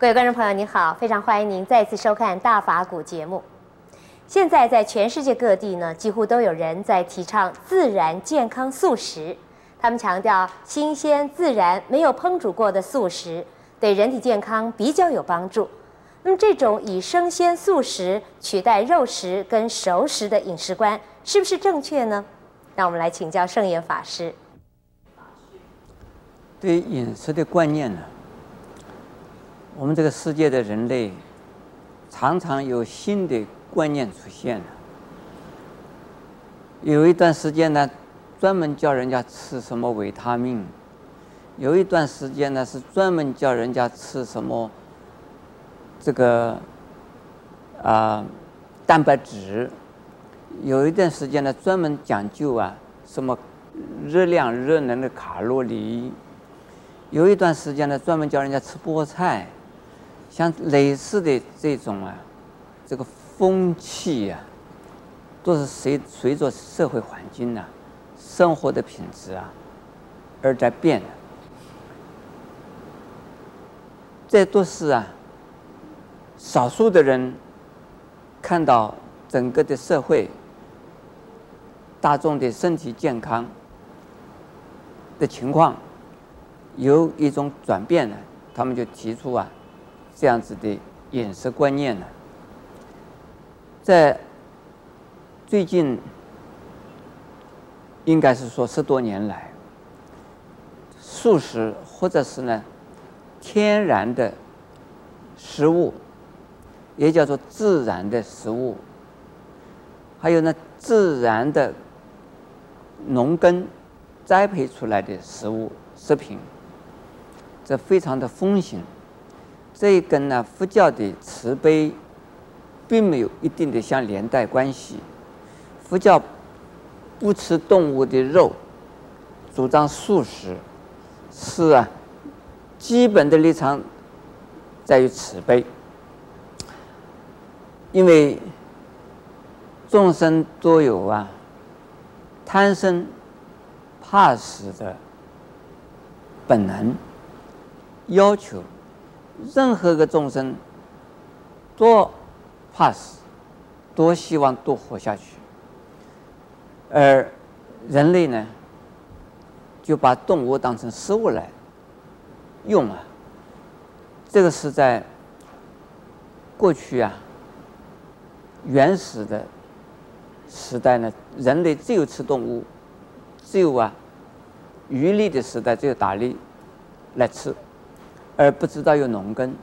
各位观众朋友，您好，非常欢迎您再次收看《大法古》节目。现在在全世界各地呢，几乎都有人在提倡自然健康素食。他们强调，新鲜自然、没有烹煮过的素食对人体健康比较有帮助。那么，这种以生鲜素食取代肉食跟熟食的饮食观，是不是正确呢？让我们来请教圣严法师。对饮食的观念呢，我们这个世界的人类常常有新的观念出现了。有一段时间呢，专门叫人家吃什么维他命；有一段时间呢，是专门叫人家吃什么这个啊、蛋白质；有一段时间呢，专门讲究啊什么热量、热能的卡路里。有一段时间呢，专门教人家吃菠菜，像类似的这种啊，这个风气呀、啊，都是随随着社会环境啊，生活的品质啊，而在变的。这都是啊，少数的人看到整个的社会大众的身体健康的情况。有一种转变呢，他们就提出啊，这样子的饮食观念呢，在最近，应该是说十多年来，素食或者是呢，天然的食物，也叫做自然的食物，还有呢，自然的农耕栽培出来的食物食品。这非常的风行，这一跟呢佛教的慈悲，并没有一定的相连带关系。佛教不吃动物的肉，主张素食，是啊，基本的立场在于慈悲，因为众生都有啊贪生怕死的本能。要求任何个众生多怕死，多希望多活下去，而人类呢，就把动物当成食物来用啊。这个是在过去啊，原始的时代呢，人类只有吃动物，只有啊，渔猎的时代只有打猎来吃。而不知道有农耕，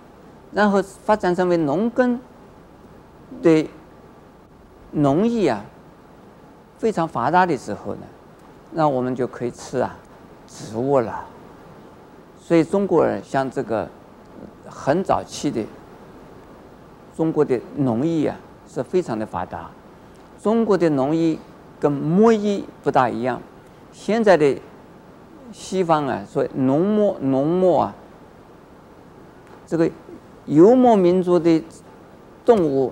然后发展成为农耕的农业啊，非常发达的时候呢，那我们就可以吃啊植物了。所以中国人像这个很早期的中国的农业啊是非常的发达。中国的农业跟牧业不大一样，现在的西方啊说农牧农牧啊。这个游牧民族的动物，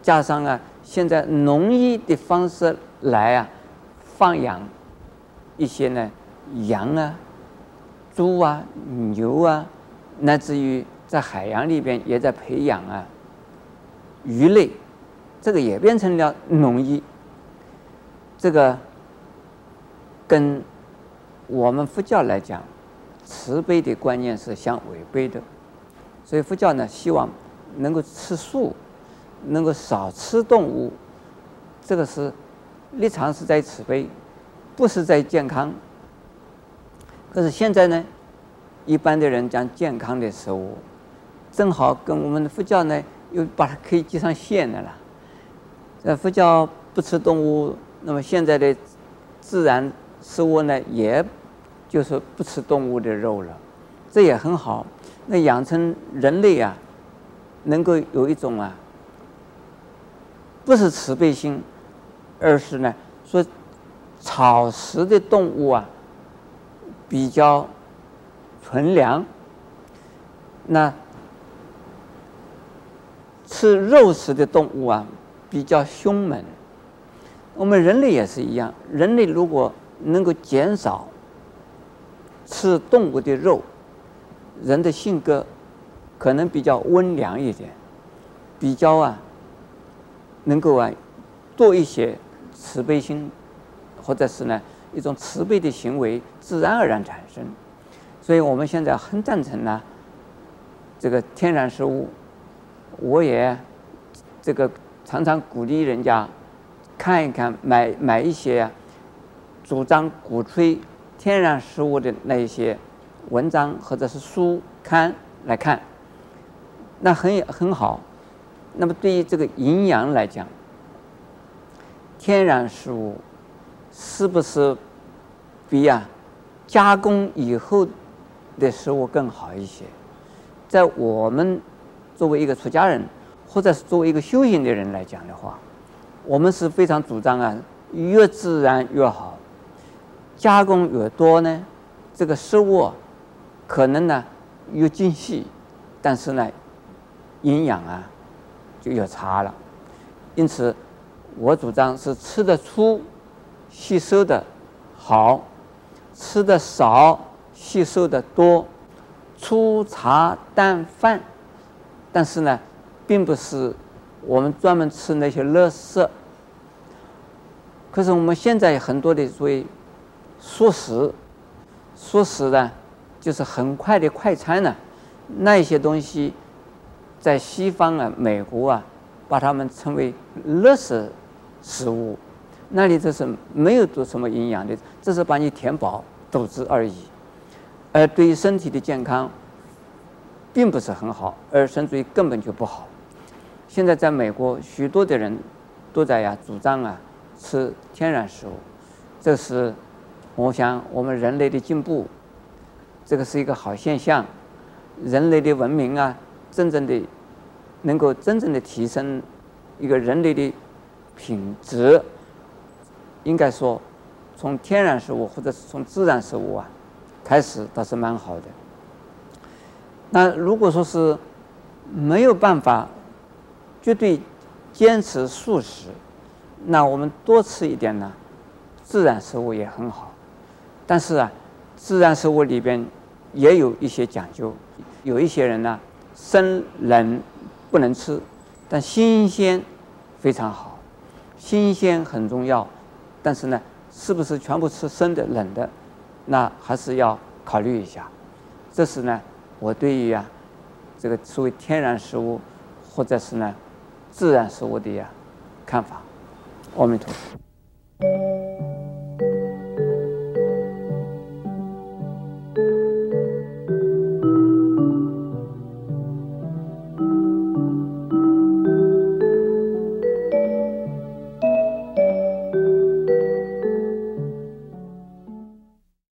加上啊，现在农业的方式来啊，放养一些呢羊啊、猪啊、牛啊，乃至于在海洋里边也在培养啊鱼类，这个也变成了农业。这个跟我们佛教来讲，慈悲的观念是相违背的。所以佛教呢，希望能够吃素，能够少吃动物，这个是立场是在慈悲，不是在健康。可是现在呢，一般的人讲健康的食物，正好跟我们的佛教呢，又把它可以接上线的了。呃，佛教不吃动物，那么现在的自然食物呢，也就是不吃动物的肉了，这也很好。那养成人类啊，能够有一种啊，不是慈悲心，而是呢说草食的动物啊比较纯良，那吃肉食的动物啊比较凶猛。我们人类也是一样，人类如果能够减少吃动物的肉。人的性格可能比较温良一点，比较啊，能够啊，多一些慈悲心，或者是呢一种慈悲的行为自然而然产生。所以我们现在很赞成呢，这个天然食物，我也这个常常鼓励人家看一看，买买一些啊，主张鼓吹天然食物的那一些文章或者是书刊来看，那很很好。那么对于这个营养来讲，天然食物是不是比啊加工以后的食物更好一些？在我们作为一个出家人，或者是作为一个修行的人来讲的话，我们是非常主张啊，越自然越好。加工越多呢，这个食物可能呢越精细，但是呢营养啊就有差了。因此，我主张是吃得粗，吸收的好；吃得少，吸收的多。粗茶淡饭，但是呢，并不是我们专门吃那些垃圾。可是我们现在很多的所谓。素食，素食呢，就是很快的快餐呢。那些东西，在西方啊、美国啊，把它们称为垃圾食物。那里这是没有做什么营养的，只是把你填饱肚子而已。而对于身体的健康，并不是很好，而甚至于根本就不好。现在在美国，许多的人都在呀主张啊吃天然食物，这是。我想，我们人类的进步，这个是一个好现象。人类的文明啊，真正的能够真正的提升一个人类的品质，应该说，从天然食物或者是从自然食物啊开始，倒是蛮好的。那如果说是没有办法绝对坚持素食，那我们多吃一点呢，自然食物也很好。但是啊，自然食物里边也有一些讲究，有一些人呢，生冷不能吃，但新鲜非常好，新鲜很重要。但是呢，是不是全部吃生的、冷的，那还是要考虑一下。这是呢，我对于啊，这个所谓天然食物或者是呢，自然食物的呀看法。阿弥陀佛。